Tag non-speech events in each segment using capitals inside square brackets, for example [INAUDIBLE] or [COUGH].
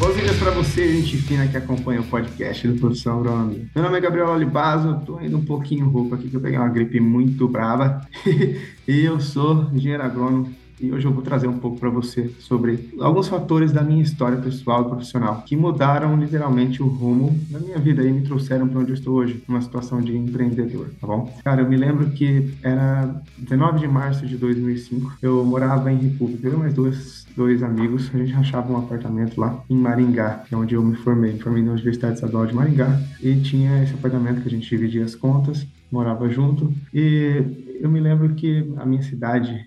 Boas dias para você, gente fina que acompanha o podcast do Profissão Agrônomo. Meu nome é Gabriel Olibaso, tô indo um pouquinho rouco aqui, que eu peguei uma gripe muito brava. [LAUGHS] e eu sou engenheiro agrônomo e hoje eu vou trazer um pouco para você sobre alguns fatores da minha história pessoal e profissional que mudaram literalmente o rumo da minha vida e me trouxeram para onde eu estou hoje, numa situação de empreendedor, tá bom? Cara, eu me lembro que era 19 de março de 2005, eu morava em República, eu e mais dois, dois amigos, a gente rachava um apartamento lá em Maringá, que é onde eu me formei, me formei na Universidade Estadual de Maringá e tinha esse apartamento que a gente dividia as contas, morava junto e eu me lembro que a minha cidade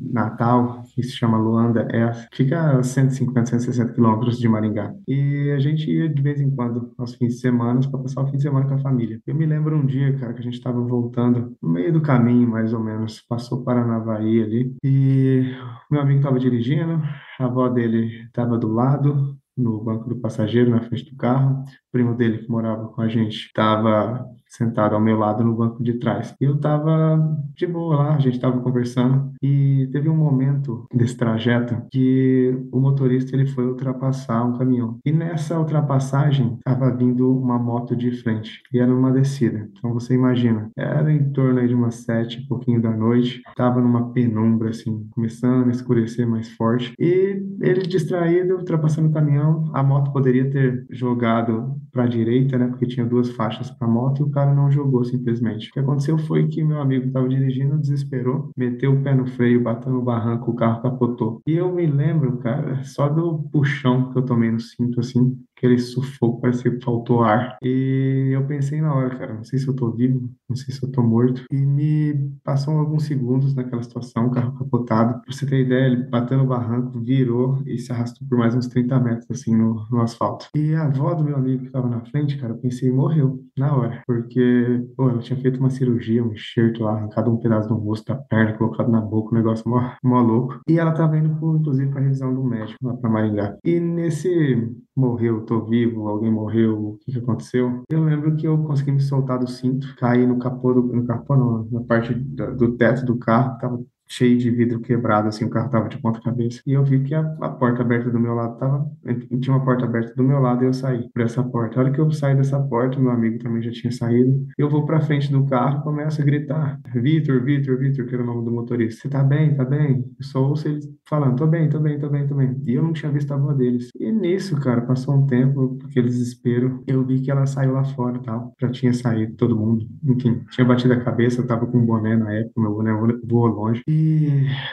Natal, que se chama Luanda, é, fica a 150, 160 quilômetros de Maringá. E a gente ia de vez em quando, aos fins de semana, para passar o fim de semana com a família. Eu me lembro um dia, cara, que a gente estava voltando, no meio do caminho, mais ou menos, passou Paranavaí ali, e meu amigo estava dirigindo, a avó dele estava do lado, no banco do passageiro, na frente do carro. Primo dele, que morava com a gente, estava sentado ao meu lado no banco de trás. Eu estava de boa lá, a gente estava conversando e teve um momento desse trajeto que o motorista ele foi ultrapassar um caminhão. E nessa ultrapassagem estava vindo uma moto de frente e era uma descida. Então você imagina, era em torno de umas sete, pouquinho da noite, estava numa penumbra assim, começando a escurecer mais forte e ele distraído, ultrapassando o caminhão, a moto poderia ter jogado para a direita, né, porque tinha duas faixas para moto e o cara não jogou simplesmente. O que aconteceu foi que meu amigo estava dirigindo, desesperou, meteu o pé no freio, bateu no barranco, o carro capotou. E eu me lembro, cara, só do puxão que eu tomei no cinto, assim, aquele sufoco, parecia que faltou ar. E eu pensei na hora, cara, não sei se eu tô vivo, não sei se eu tô morto. E me passou alguns segundos naquela situação, o carro capotado. Pra você ter ideia, ele bateu no barranco, virou e se arrastou por mais uns 30 metros, assim, no, no asfalto. E a avó do meu amigo que tava na frente, cara, eu pensei, morreu na hora. Porque, pô, ela tinha feito uma cirurgia, um enxerto lá, arrancado um pedaço do rosto, da perna, colocado na boca, um negócio mó, mó louco. E ela tava indo, inclusive, pra revisão do médico lá pra Maringá. E nesse morreu, tô vivo, alguém morreu, o que, que aconteceu? Eu lembro que eu consegui me soltar do cinto, caí no capô, do, no capô não, na parte do, do teto do carro, tava cheio de vidro quebrado, assim, o carro tava de ponta cabeça. E eu vi que a, a, porta aberta do meu lado tava, tinha uma porta aberta do meu lado e eu saí por essa porta. A hora que eu saí dessa porta, meu amigo também já tinha saído, eu vou pra frente do carro começo a gritar, Vitor, Vitor, Vitor, que era o nome do motorista. Você tá bem? Tá bem? Eu só ouço eles falando, tô bem, tô bem, tô bem, tô bem. E eu não tinha visto a voz deles. E nisso, cara, passou um tempo, aquele desespero, eu vi que ela saiu lá fora e tal, já tinha saído todo mundo. Enfim, tinha batido a cabeça, eu tava com um boné na época, meu boné voou longe. E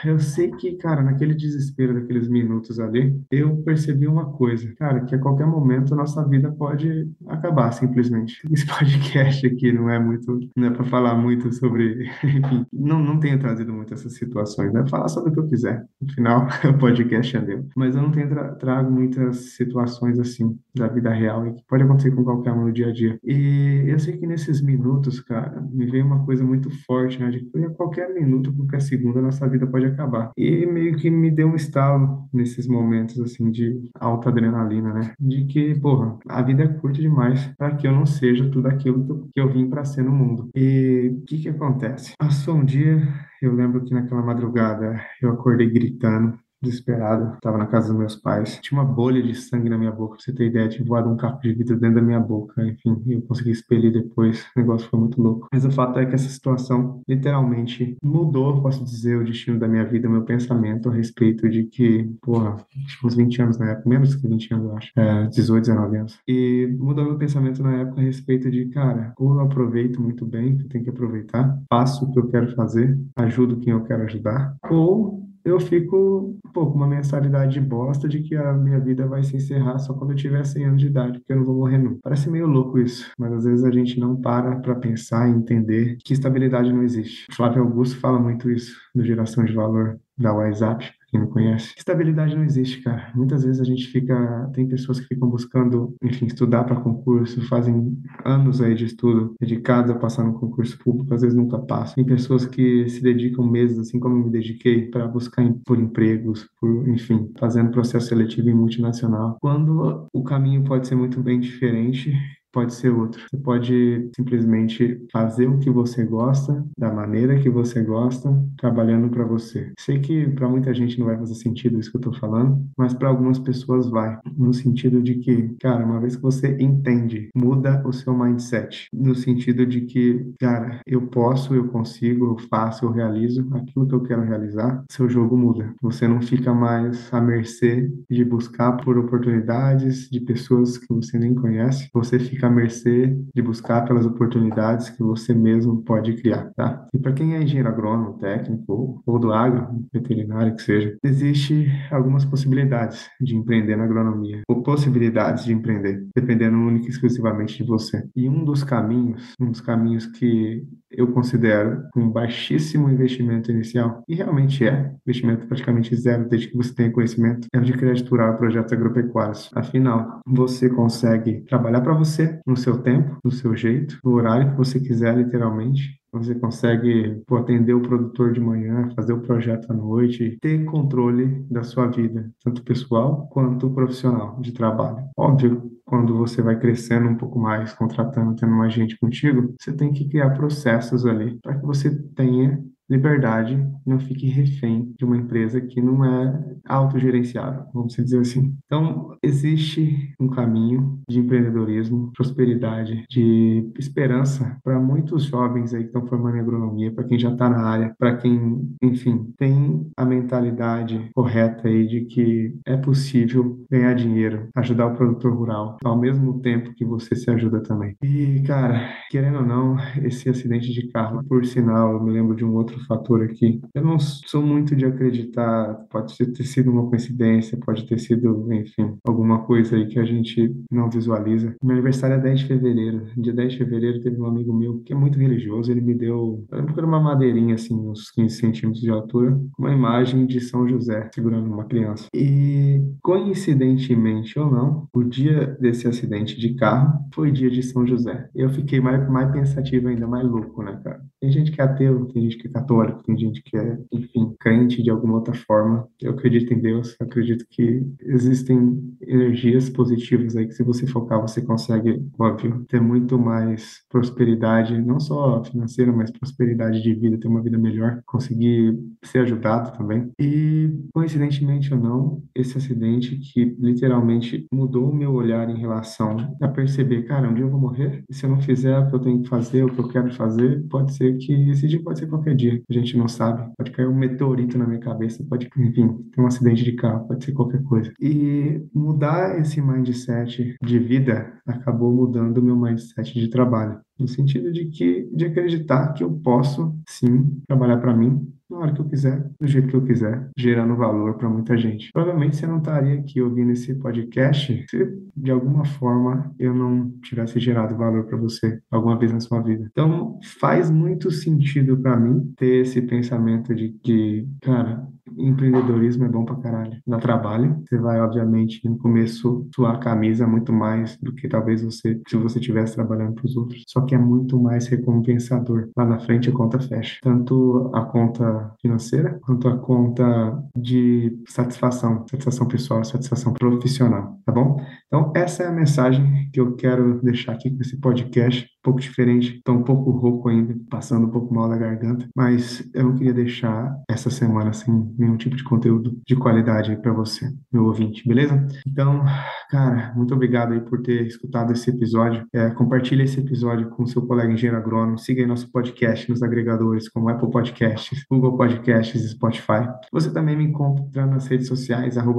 eu sei que, cara, naquele desespero daqueles minutos ali, eu percebi uma coisa, cara, que a qualquer momento a nossa vida pode acabar simplesmente. [LAUGHS] Esse podcast aqui não é muito, não é para falar muito sobre, [LAUGHS] enfim, não, não tenho trazido muito essas situações, né? Falar sobre o que eu quiser. No final, [LAUGHS] o podcast é meu. Mas eu não tenho tra trago muitas situações assim da vida real e que pode acontecer com qualquer um no dia a dia. E eu sei que nesses minutos, cara, me veio uma coisa muito forte, né? De que a qualquer minuto, qualquer segundo, a nossa vida pode acabar. E meio que me deu um estalo nesses momentos, assim, de alta adrenalina, né? De que, porra, a vida é curta demais para que eu não seja tudo aquilo que eu vim para ser no mundo. E o que que acontece? Passou um dia, eu lembro que naquela madrugada eu acordei gritando, desesperado. Estava na casa dos meus pais. Tinha uma bolha de sangue na minha boca, pra você ter ideia. Tinha voado um capo de vidro dentro da minha boca. Enfim, eu consegui expelir depois. O negócio foi muito louco. Mas o fato é que essa situação literalmente mudou, posso dizer, o destino da minha vida, o meu pensamento a respeito de que, porra, tinha uns 20 anos na época, menos que 20 anos, eu acho. É, 18, 19 anos. E mudou meu pensamento na época a respeito de, cara, ou eu aproveito muito bem, que eu tenho que aproveitar, faço o que eu quero fazer, ajudo quem eu quero ajudar, ou eu fico um pouco uma mensalidade de bosta de que a minha vida vai se encerrar só quando eu tiver 100 anos de idade, porque eu não vou morrer nunca. Parece meio louco isso, mas às vezes a gente não para para pensar e entender que estabilidade não existe. Flávio Augusto fala muito isso do geração de valor da WhatsApp, quem não conhece. Estabilidade não existe, cara. Muitas vezes a gente fica, tem pessoas que ficam buscando, enfim, estudar para concurso, fazem anos aí de estudo dedicados a passar no concurso público, às vezes nunca passam. Tem pessoas que se dedicam meses, assim como eu me dediquei, para buscar por empregos, por, enfim, fazendo processo seletivo em multinacional. Quando o caminho pode ser muito bem diferente, pode ser outro. Você pode simplesmente fazer o que você gosta, da maneira que você gosta, trabalhando para você. Sei que para muita gente não vai fazer sentido isso que eu tô falando, mas para algumas pessoas vai, no sentido de que, cara, uma vez que você entende, muda o seu mindset, no sentido de que, cara, eu posso, eu consigo, eu faço, eu realizo aquilo que eu quero realizar, seu jogo muda. Você não fica mais à mercê de buscar por oportunidades de pessoas que você nem conhece, você fica à mercê de buscar pelas oportunidades que você mesmo pode criar, tá? E para quem é engenheiro agrônomo, técnico ou do agro, veterinário que seja, existe algumas possibilidades de empreender na agronomia, ou possibilidades de empreender, dependendo única e exclusivamente de você. E um dos caminhos, um dos caminhos que eu considero um baixíssimo investimento inicial, e realmente é, investimento praticamente zero desde que você tenha conhecimento, é o de crédito rural projetos agropecuários. Afinal, você consegue trabalhar para você, no seu tempo, no seu jeito, no horário que você quiser, literalmente, você consegue pô, atender o produtor de manhã, fazer o projeto à noite, ter controle da sua vida, tanto pessoal quanto profissional de trabalho. Óbvio, quando você vai crescendo um pouco mais, contratando, tendo mais gente contigo, você tem que criar processos ali para que você tenha liberdade, não fique refém de uma empresa que não é autogerenciável, vamos dizer assim. Então, existe um caminho de empreendedorismo, prosperidade, de esperança para muitos jovens aí que estão formando em agronomia, para quem já está na área, para quem, enfim, tem a mentalidade correta aí de que é possível ganhar dinheiro, ajudar o produtor rural, ao mesmo tempo que você se ajuda também. E, cara, querendo ou não, esse acidente de carro, por sinal, eu me lembro de um outro outro fator aqui. Eu não sou muito de acreditar, pode ter sido uma coincidência, pode ter sido, enfim, alguma coisa aí que a gente não visualiza. Meu aniversário é 10 de fevereiro. Dia 10 de fevereiro teve um amigo meu que é muito religioso, ele me deu, eu lembro que era uma madeirinha assim, uns 15 centímetros de altura, uma imagem de São José segurando uma criança. E coincidentemente ou não, o dia desse acidente de carro foi dia de São José. Eu fiquei mais, mais pensativo ainda, mais louco, né, cara? Tem gente que é ateu, tem gente que é católico, tem gente que é, enfim, crente de alguma outra forma. Eu acredito em Deus, acredito que existem energias positivas aí que se você focar, você consegue, óbvio, ter muito mais prosperidade, não só financeira, mas prosperidade de vida, ter uma vida melhor, conseguir ser ajudado também. E, coincidentemente ou não, esse acidente que literalmente mudou o meu olhar em relação a perceber, cara, um dia eu vou morrer, e se eu não fizer o que eu tenho que fazer, o que eu quero fazer, pode ser que esse dia pode ser qualquer dia a gente não sabe. Pode cair um meteorito na minha cabeça, pode, enfim, ter um acidente de carro, pode ser qualquer coisa. E mudar esse mindset de vida acabou mudando o meu mindset de trabalho. No sentido de que, de acreditar que eu posso, sim, trabalhar para mim, na hora que eu quiser, do jeito que eu quiser, gerando valor para muita gente. Provavelmente você não estaria aqui ouvindo esse podcast se de alguma forma eu não tivesse gerado valor para você alguma vez na sua vida. Então, faz muito sentido para mim ter esse pensamento de que, cara, empreendedorismo é bom pra caralho. Dá trabalho. Você vai, obviamente, no começo suar a camisa muito mais do que talvez você, se você estivesse trabalhando para os outros. Só que é muito mais recompensador. Lá na frente a conta fecha. Tanto a conta financeira quanto a conta de satisfação, satisfação pessoal, satisfação profissional, tá bom? Então, essa é a mensagem que eu quero deixar aqui com esse podcast pouco diferente, estou um pouco rouco ainda, passando um pouco mal da garganta, mas eu não queria deixar essa semana sem nenhum tipo de conteúdo de qualidade para você, meu ouvinte, beleza? Então, cara, muito obrigado aí por ter escutado esse episódio. É, compartilhe esse episódio com seu colega engenheiro agrônomo, siga aí nosso podcast nos agregadores como Apple Podcasts, Google Podcasts e Spotify. Você também me encontra nas redes sociais, arroba.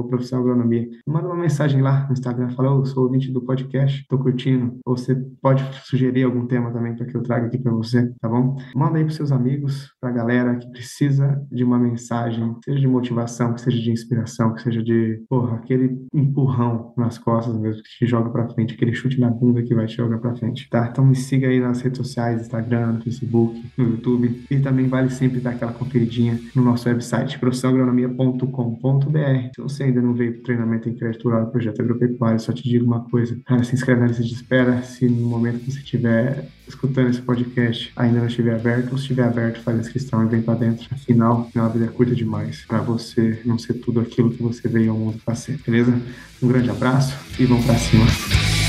Manda uma mensagem lá no Instagram, fala, oh, sou ouvinte do podcast, tô curtindo. Ou você pode sugerir algum tema também para que eu traga aqui para você, tá bom? Manda aí para seus amigos, para a galera que precisa de uma mensagem, seja de motivação, que seja de inspiração, que seja de, porra, aquele empurrão nas costas mesmo que te joga para frente, aquele chute na bunda que vai te jogar para frente, tá? Então me siga aí nas redes sociais, Instagram, no Facebook, no YouTube e também vale sempre dar aquela conferidinha no nosso website, profissionagronomia.com.br. Se você ainda não veio pro treinamento em crédito rural do projeto agropecuário, só te digo uma coisa, cara, se inscreve na lista de espera, se no momento que você tiver estiver escutando esse podcast ainda não estiver aberto, ou se estiver aberto, faz a inscrição e vem para dentro. Afinal, a vida é curta demais para você não ser tudo aquilo que você veio ao mundo para ser, beleza? Um grande abraço e vamos para cima.